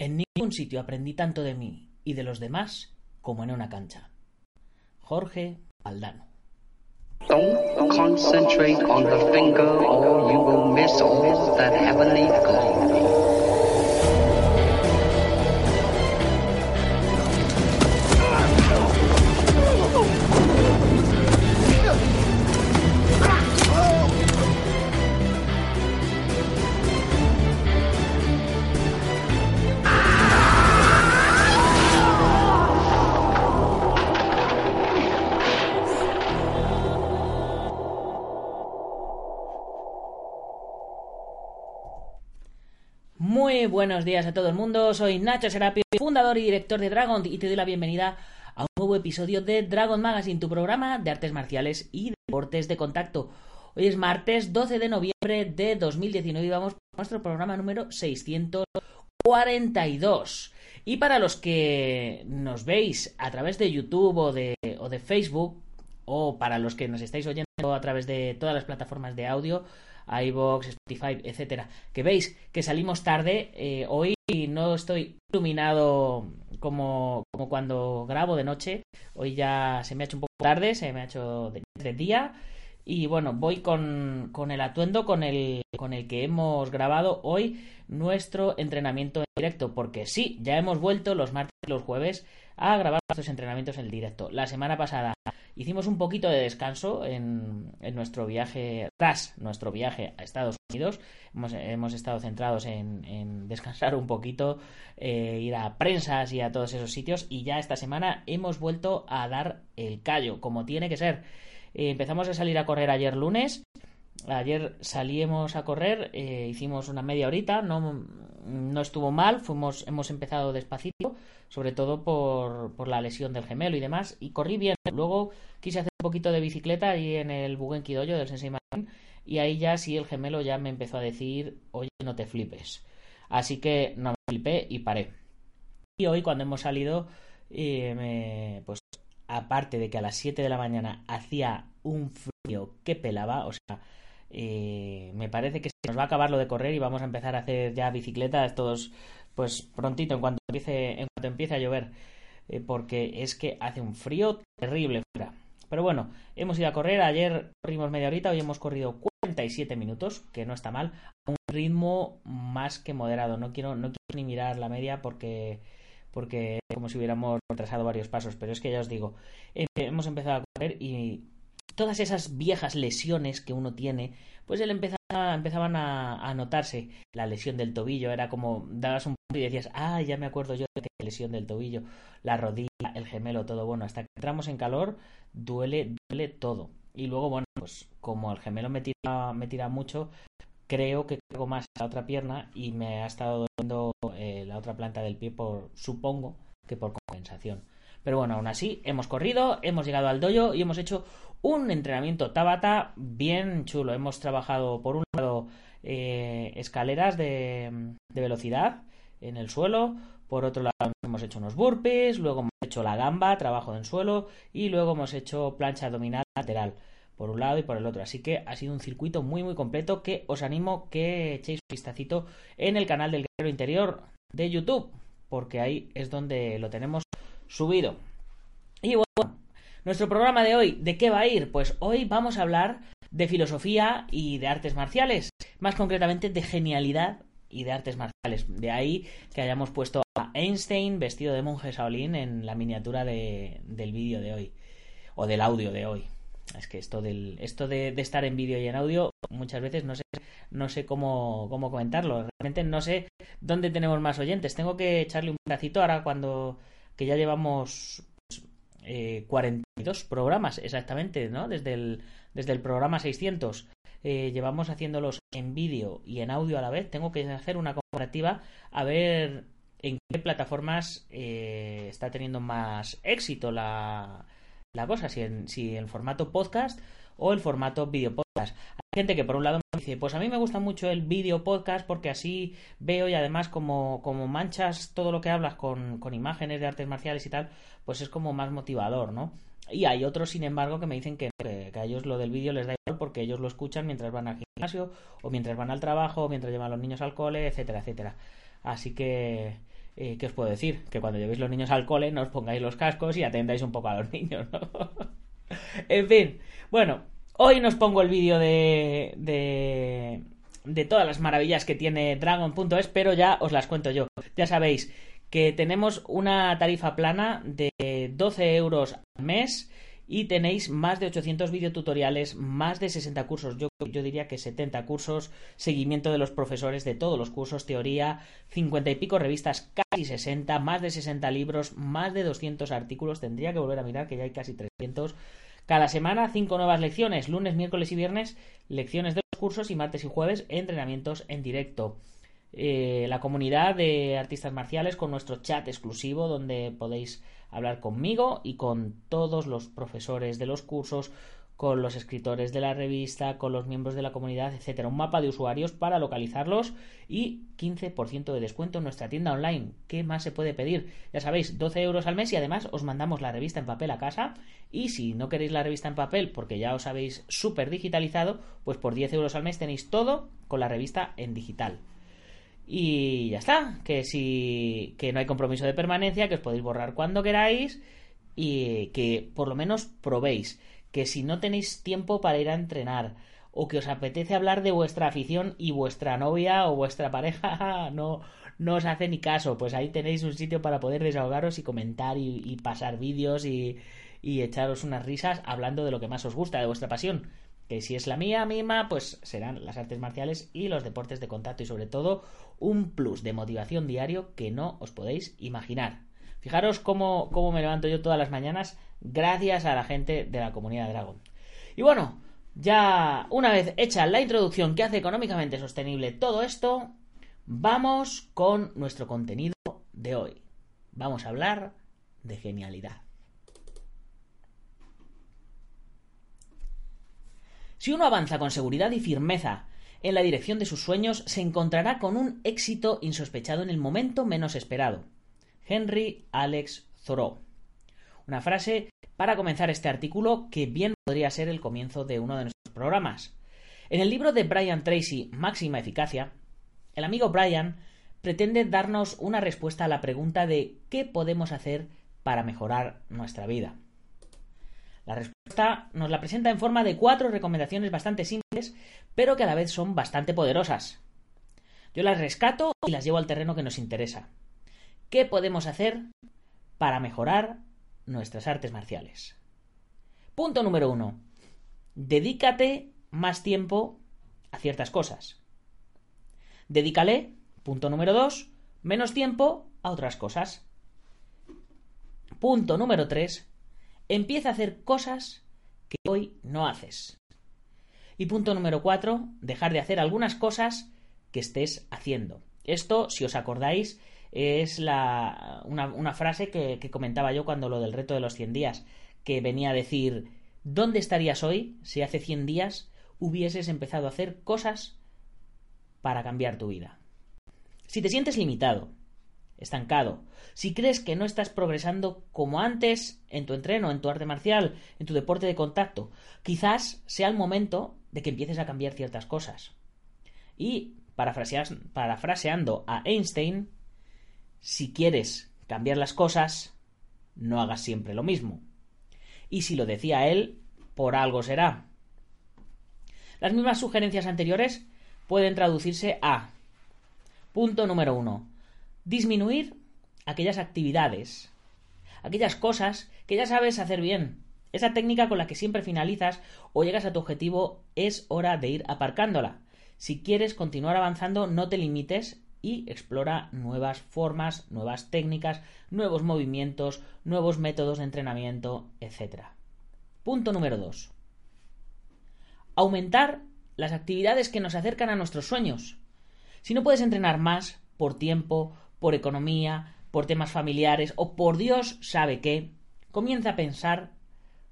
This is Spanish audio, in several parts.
En ningún sitio aprendí tanto de mí y de los demás como en una cancha. Jorge Aldano. Don't concentrate on the finger or you will miss all that heavenly glow. Muy buenos días a todo el mundo, soy Nacho Serapio, fundador y director de Dragon y te doy la bienvenida a un nuevo episodio de Dragon Magazine, tu programa de artes marciales y deportes de contacto. Hoy es martes 12 de noviembre de 2019 y vamos a nuestro programa número 642. Y para los que nos veis a través de YouTube o de, o de Facebook, o para los que nos estáis oyendo a través de todas las plataformas de audio, iBox, Spotify, etcétera. Que veis que salimos tarde. Eh, hoy no estoy iluminado como, como cuando grabo de noche. Hoy ya se me ha hecho un poco tarde, se me ha hecho de, día. Y bueno, voy con, con, el atuendo con el, con el que hemos grabado hoy nuestro entrenamiento en directo. Porque sí, ya hemos vuelto los martes y los jueves a grabar nuestros entrenamientos en directo. La semana pasada Hicimos un poquito de descanso en, nuestro viaje, tras nuestro viaje a Estados Unidos. Hemos, estado centrados en, descansar un poquito, eh, ir a prensas y a todos esos sitios. Y ya esta semana hemos vuelto a dar el callo, como tiene que ser. Eh, empezamos a salir a correr ayer lunes. Ayer salíamos a correr, eh, hicimos una media horita, no, no estuvo mal, fuimos, hemos empezado despacito, sobre todo por, por, la lesión del gemelo y demás, y corrí bien. Luego quise hacer un poquito de bicicleta ahí en el Bugenkidoyo del Sensei Martin, y ahí ya sí el gemelo ya me empezó a decir, oye, no te flipes. Así que no me flipé y paré. Y hoy cuando hemos salido, eh, pues aparte de que a las 7 de la mañana hacía un frío que pelaba, o sea, eh, me parece que se nos va a acabar lo de correr y vamos a empezar a hacer ya bicicletas todos pues prontito en cuanto empiece, en cuanto empiece a llover. Eh, porque es que hace un frío terrible fuera. Pero bueno, hemos ido a correr. Ayer corrimos media horita, hoy hemos corrido 47 minutos, que no está mal. A un ritmo más que moderado. No quiero, no quiero ni mirar la media porque porque es como si hubiéramos retrasado varios pasos. Pero es que ya os digo, eh, hemos empezado a correr y todas esas viejas lesiones que uno tiene, pues él empezaba, empezaban a, notarse. La lesión del tobillo era como dabas un y decías, ah, ya me acuerdo yo de la lesión del tobillo, la rodilla, el gemelo, todo. Bueno, hasta que entramos en calor, duele, duele todo. Y luego, bueno, pues como el gemelo me tira, me tira mucho, creo que cargo más la otra pierna y me ha estado doliendo eh, la otra planta del pie por, supongo, que por compensación. Pero bueno, aún así, hemos corrido, hemos llegado al dojo y hemos hecho un entrenamiento Tabata bien chulo. Hemos trabajado, por un lado, eh, escaleras de, velocidad en el suelo, por otro lado hemos hecho unos burpees, luego hemos hecho la gamba, trabajo en suelo y luego hemos hecho plancha abdominal lateral por un lado y por el otro. Así que ha sido un circuito muy muy completo que os animo que echéis un vistacito en el canal del Guerrero Interior de YouTube, porque ahí es donde lo tenemos subido. Y bueno, nuestro programa de hoy, ¿de qué va a ir? Pues hoy vamos a hablar de filosofía y de artes marciales, más concretamente de genialidad y de artes marciales. De ahí que hayamos puesto a Einstein vestido de monje Shaolin en la miniatura de, del vídeo de hoy, o del audio de hoy. Es que esto, del, esto de, estar en vídeo y en audio muchas veces no sé, no sé cómo, cómo comentarlo. Realmente no sé dónde tenemos más oyentes. Tengo que echarle un pedacito ahora cuando que ya llevamos eh, 42 programas exactamente, ¿no? Desde el, desde el programa 600. Eh, llevamos haciéndolos en vídeo y en audio a la vez. Tengo que hacer una comparativa a ver en qué plataformas eh, está teniendo más éxito la, la cosa, si en, si en formato podcast o el formato video podcast. Gente que por un lado me dice, pues a mí me gusta mucho el video podcast porque así veo y además como, como manchas todo lo que hablas con, con imágenes de artes marciales y tal, pues es como más motivador, ¿no? Y hay otros, sin embargo, que me dicen que, que, a ellos lo del vídeo les da igual porque ellos lo escuchan mientras van al gimnasio o mientras van al trabajo o mientras llevan a los niños al cole, etcétera, etcétera. Así que, eh, ¿qué os puedo decir? Que cuando llevéis los niños al cole no os pongáis los cascos y atendáis un poco a los niños, ¿no? en fin, bueno, hoy nos pongo el vídeo de, de, de todas las maravillas que tiene Dragon.es, pero ya os las cuento yo. Ya sabéis que tenemos una tarifa plana de 12 euros al mes y tenéis más de 800 videotutoriales, más de 60 cursos, yo, yo, diría que 70 cursos, seguimiento de los profesores de todos los cursos, teoría, 50 y pico revistas, casi 60, más de 60 libros, más de 200 artículos, tendría que volver a mirar que ya hay casi 300. Cada semana, 5 nuevas lecciones, lunes, miércoles y viernes, lecciones de los cursos y martes y jueves, entrenamientos en directo. Eh, la comunidad de artistas marciales con nuestro chat exclusivo donde podéis hablar conmigo y con todos los profesores de los cursos, con los escritores de la revista, con los miembros de la comunidad, etcétera. Un mapa de usuarios para localizarlos y 15% de descuento en nuestra tienda online. ¿Qué más se puede pedir? Ya sabéis, 12 euros al mes y además os mandamos la revista en papel a casa. Y si no queréis la revista en papel porque ya os habéis súper digitalizado, pues por 10 euros al mes tenéis todo con la revista en digital. Y ya está, que si que no hay compromiso de permanencia, que os podéis borrar cuando queráis y que por lo menos probéis, que si no tenéis tiempo para ir a entrenar o que os apetece hablar de vuestra afición y vuestra novia o vuestra pareja no no os hace ni caso, pues ahí tenéis un sitio para poder desahogaros y comentar y, pasar vídeos y, y echaros unas risas hablando de lo que más os gusta, de vuestra pasión que si es la mía misma, pues serán las artes marciales y los deportes de contacto y sobre todo un plus de motivación diario que no os podéis imaginar. Fijaros cómo, cómo me levanto yo todas las mañanas gracias a la gente de la comunidad Dragon. Y bueno, ya una vez hecha la introducción que hace económicamente sostenible todo esto, vamos con nuestro contenido de hoy. Vamos a hablar de genialidad. Si uno avanza con seguridad y firmeza en la dirección de sus sueños, se encontrará con un éxito insospechado en el momento menos esperado. Henry Alex Thoreau. Una frase para comenzar este artículo que bien podría ser el comienzo de uno de nuestros programas. En el libro de Brian Tracy, Máxima Eficacia, el amigo Brian pretende darnos una respuesta a la pregunta de ¿qué podemos hacer para mejorar nuestra vida? La respuesta nos la presenta en forma de cuatro recomendaciones bastante simples, pero que a la vez son bastante poderosas. Yo las rescato y las llevo al terreno que nos interesa. ¿Qué podemos hacer para mejorar nuestras artes marciales? Punto número uno. Dedícate más tiempo a ciertas cosas. Dedícale, punto número dos, menos tiempo a otras cosas. Punto número tres. Empieza a hacer cosas que hoy no haces. Y punto número cuatro, dejar de hacer algunas cosas que estés haciendo. Esto, si os acordáis, es la, una, una frase que, que, comentaba yo cuando lo del reto de los 100 días, que venía a decir, ¿dónde estarías hoy si hace 100 días hubieses empezado a hacer cosas para cambiar tu vida? Si te sientes limitado, estancado, si crees que no estás progresando como antes en tu entreno, en tu arte marcial, en tu deporte de contacto, quizás sea el momento de que empieces a cambiar ciertas cosas. Y, parafraseando a Einstein, si quieres cambiar las cosas, no hagas siempre lo mismo. Y si lo decía él, por algo será. Las mismas sugerencias anteriores pueden traducirse a punto número uno disminuir aquellas actividades, aquellas cosas que ya sabes hacer bien. Esa técnica con la que siempre finalizas o llegas a tu objetivo es hora de ir aparcándola. Si quieres continuar avanzando, no te limites y explora nuevas formas, nuevas técnicas, nuevos movimientos, nuevos métodos de entrenamiento, etc. Punto número 2. Aumentar las actividades que nos acercan a nuestros sueños. Si no puedes entrenar más, por tiempo, por economía, por temas familiares o por Dios sabe qué, comienza a pensar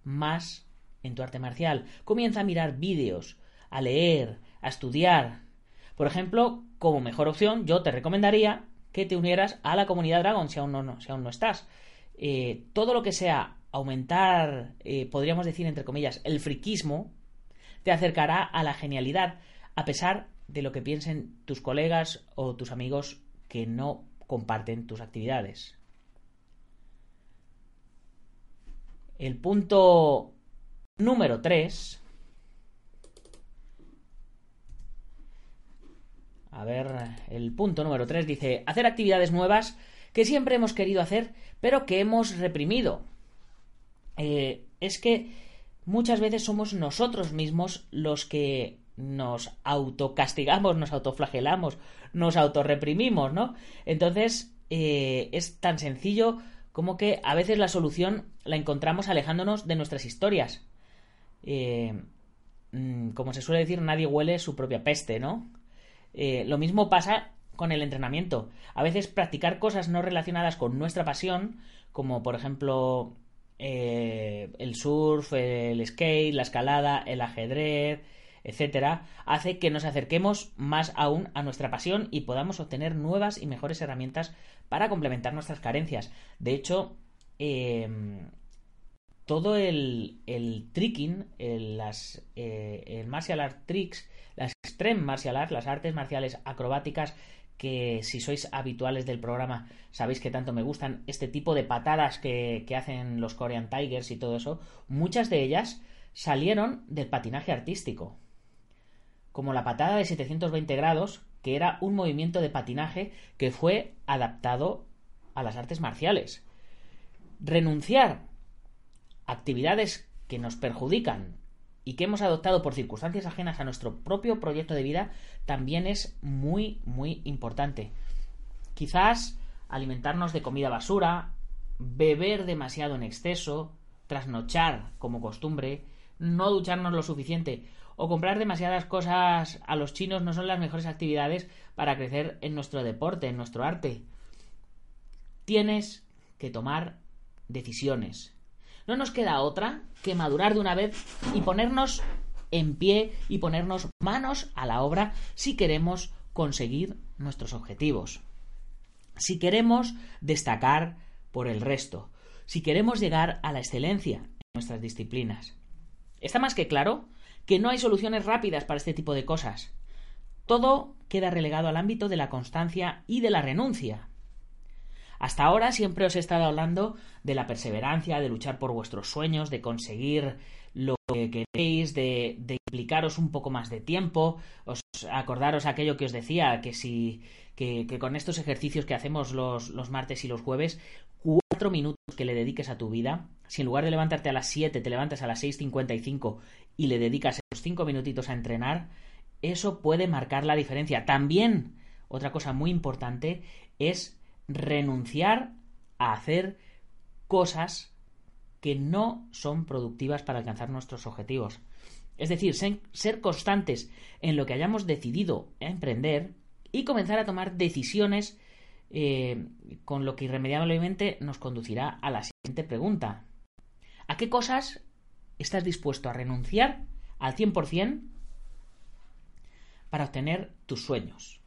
más en tu arte marcial. Comienza a mirar vídeos, a leer, a estudiar. Por ejemplo, como mejor opción, yo te recomendaría que te unieras a la comunidad Dragon si aún no, estás. Eh, todo lo que sea aumentar, eh, podríamos decir entre comillas, el friquismo, te acercará a la genialidad, a pesar de lo que piensen tus colegas o tus amigos que no comparten tus actividades. El punto número 3. A ver, el punto número 3 dice, hacer actividades nuevas que siempre hemos querido hacer, pero que hemos reprimido. Eh, es que muchas veces somos nosotros mismos los que nos autocastigamos, nos autoflagelamos, nos autorreprimimos, ¿no? Entonces, eh, es tan sencillo como que a veces la solución la encontramos alejándonos de nuestras historias. Eh, mm, como se suele decir, nadie huele su propia peste, ¿no? Eh, lo mismo pasa con el entrenamiento. A veces practicar cosas no relacionadas con nuestra pasión, como por ejemplo el surf, el skate, la escalada, el ajedrez, etcétera, hace que nos acerquemos más aún a nuestra pasión y podamos obtener nuevas y mejores herramientas para complementar nuestras carencias. De hecho, em, todo el, el tricking, el, las, eh, el martial art tricks, las extreme martial arts, las artes marciales acrobáticas, que si sois habituales del programa sabéis que tanto me gustan, este tipo de patadas que, que hacen los Korean Tigers y todo eso, muchas de ellas salieron del patinaje artístico como la patada de 720 grados, que era un movimiento de patinaje que fue adaptado a las artes marciales. Renunciar actividades que nos perjudican y que hemos adoptado por circunstancias ajenas a nuestro propio proyecto de vida también es muy, muy importante. Quizás alimentarnos de comida basura, beber demasiado en exceso, trasnochar como costumbre, no ducharnos lo suficiente o comprar demasiadas cosas a los chinos no son las mejores actividades para crecer en nuestro deporte, en nuestro arte. Tienes que tomar decisiones. No nos queda otra que madurar de una vez y ponernos en pie y ponernos manos a la obra si queremos conseguir nuestros objetivos. Si queremos destacar por el resto, si queremos llegar a la excelencia en nuestras disciplinas. Está más que claro que no hay soluciones rápidas para este tipo de cosas. Todo queda relegado al ámbito de la constancia y de la renuncia. Hasta ahora siempre os he estado hablando de la perseverancia, de luchar por vuestros sueños, de conseguir lo que queréis, de, implicaros un poco más de tiempo. Os acordaros aquello que os decía, que si que, con estos ejercicios que hacemos los, los martes y los jueves, cuatro minutos que le dediques a tu vida, si en lugar de levantarte a las 7 te levantas a las 6.55 y le dedicas esos 5 minutitos a entrenar, eso puede marcar la diferencia. También, otra cosa muy importante es renunciar a hacer cosas que no son productivas para alcanzar nuestros objetivos. Es decir, ser constantes en lo que hayamos decidido emprender y comenzar a tomar decisiones eh, con lo que irremediablemente nos conducirá a la siguiente pregunta. ¿A qué cosas estás dispuesto a renunciar al 100% para obtener tus sueños?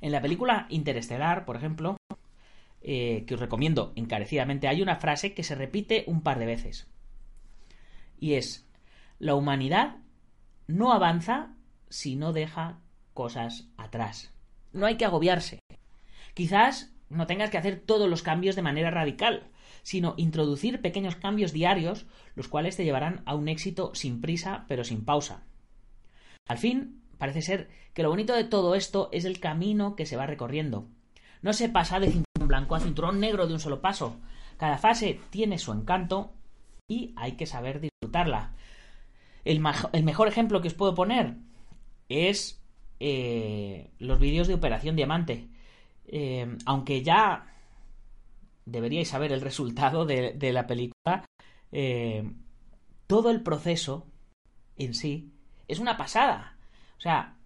En la película Interestelar, por ejemplo, eh, que os recomiendo encarecidamente, hay una frase que se repite un par de veces. Y es, la humanidad no avanza si no deja cosas atrás. No hay que agobiarse. Quizás no tengas que hacer todos los cambios de manera radical, sino introducir pequeños cambios diarios, los cuales te llevarán a un éxito sin prisa, pero sin pausa. Al fin, parece ser que lo bonito de todo esto es el camino que se va recorriendo. No se pasa de cinturón blanco a cinturón negro de un solo paso. Cada fase tiene su encanto y hay que saber disfrutarla. El, mejor ejemplo que os puedo poner es eh, los vídeos de Operación Diamante. Eh, aunque ya deberíais saber el resultado de, la película, eh, todo el proceso en sí es una pasada. O sea,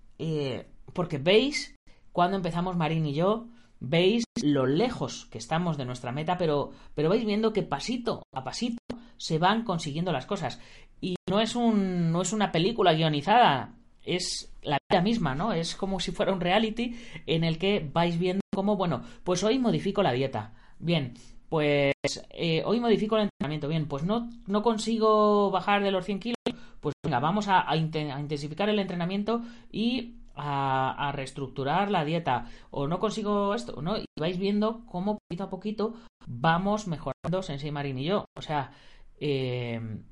porque veis cuando empezamos Marín y yo, veis lo lejos que estamos de nuestra meta, pero, pero vais viendo que pasito a pasito se van consiguiendo las cosas. Y no es, un, no es una película guionizada, es la vida misma, ¿no? Es como si fuera un reality en el que vais viendo cómo, bueno, pues hoy modifico la dieta. Bien, pues eh, hoy modifico el entrenamiento. Bien, pues no, no consigo bajar de los 100 kilos. Pues venga, vamos a, intensificar el entrenamiento y a, reestructurar la dieta o no consigo esto, ¿no? Y vais viendo cómo poquito a poquito vamos mejorando Sensei Marín y yo. O sea, em,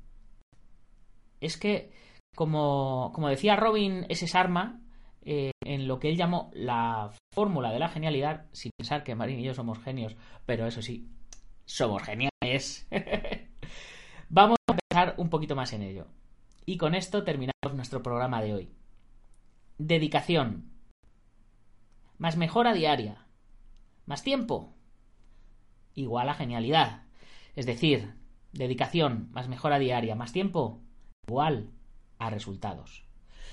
es que, como, como decía Robin ese Sarma, eh, en lo que él llamó la fórmula de la genialidad, sin pensar que Marín y yo somos genios, pero eso sí, somos geniales. Vamos a empezar un poquito más en ello. Y con esto terminamos nuestro programa de hoy. Dedicación. Más mejora diaria. Más tiempo. Igual a genialidad. Es decir, dedicación más mejora diaria más tiempo igual a resultados.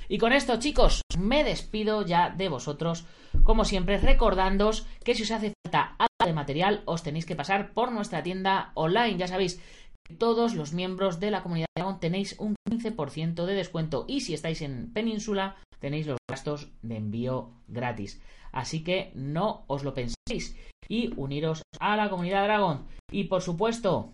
Y con esto, chicos, me despido ya de vosotros. Como siempre, recordándoos que si os hace falta algo de material, os tenéis que pasar por nuestra tienda online. Ya sabéis, todos los miembros de la comunidad de Dragon tenéis un 15% de descuento y si estáis en península tenéis los gastos de envío gratis. Así que no os lo penséis y uniros a la comunidad Dragon. Y por supuesto,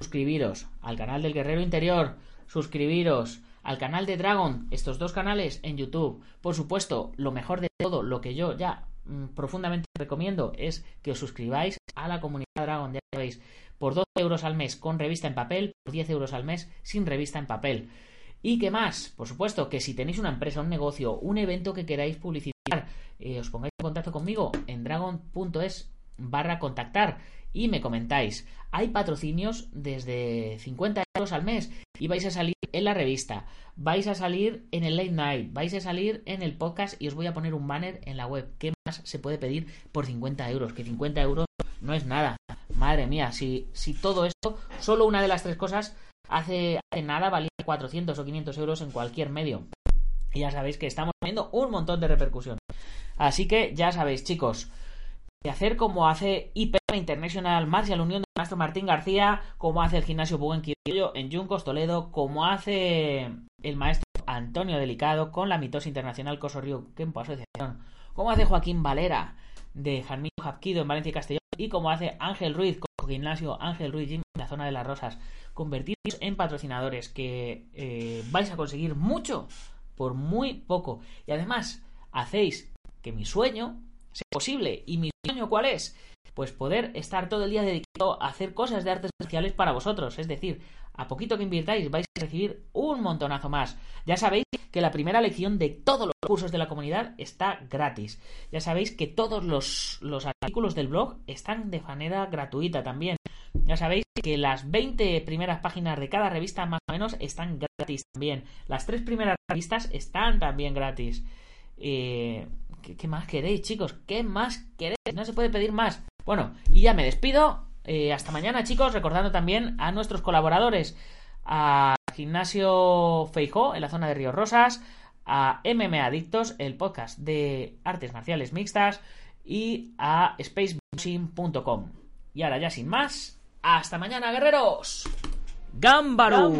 suscribiros al canal del Guerrero Interior, suscribiros al canal de Dragon, estos dos canales en YouTube. Por supuesto, lo mejor de todo, lo que yo ya mm, profundamente recomiendo es que os suscribáis a la comunidad Dragon, ya sabéis, por 12 euros al mes con revista en papel, por 10 euros al mes sin revista en papel. ¿Y qué más? Por supuesto que si tenéis una empresa, un negocio, un evento que queráis publicitar, eh, os pongáis en contacto conmigo en dragon.es barra contactar y me comentáis. Hay patrocinios desde 50 euros al mes y vais a salir en la revista, vais a salir en el late night, vais a salir en el podcast y os voy a poner un banner en la web. ¿Qué más se puede pedir por 50 euros? Que 50 euros no es nada. Madre mía, si, si todo esto, solo una de las tres cosas hace, nada valía 400 o 500 euros en cualquier medio. Y ya sabéis que estamos teniendo un montón de repercusión. Así que ya sabéis, chicos, de hacer como hace IPM International Martial Unión de Maestro Martín García, como hace el gimnasio Buguen en Juncos Toledo, como hace el maestro Antonio Delicado con la mitosis internacional Coso Río Kempo Asociación, como hace Joaquín Valera de Jarmillo Japquido en Valencia y Castellón, y como hace Ángel Ruiz con gimnasio Ángel Ruiz en la zona de las Rosas convertiros en patrocinadores, que eh, vais a conseguir mucho por muy poco. Y además, hacéis que mi sueño sea posible. ¿Y mi sueño cuál es? Pues poder estar todo el día dedicado a hacer cosas de artes marciales para vosotros. Es decir, a poquito que invirtáis vais a recibir un montonazo más. Ya sabéis que la primera lección de todos los cursos de la comunidad está gratis. Ya sabéis que todos los, los artículos del blog están de manera gratuita también. Ya sabéis que las 20 primeras páginas de cada revista más o menos están gratis también. Las tres primeras revistas están también gratis. Eh, ¿qué, más queréis, chicos? ¿Qué más queréis? No se puede pedir más. Bueno, y ya me despido. Eh, hasta mañana, chicos. Recordando también a nuestros colaboradores. A Gimnasio Feijó, en la zona de Río Rosas. A MM Adictos, el podcast de artes marciales mixtas. Y a spaceboxing.com. Y ahora ya sin más, hasta mañana, guerreros. ¡Gámbaro!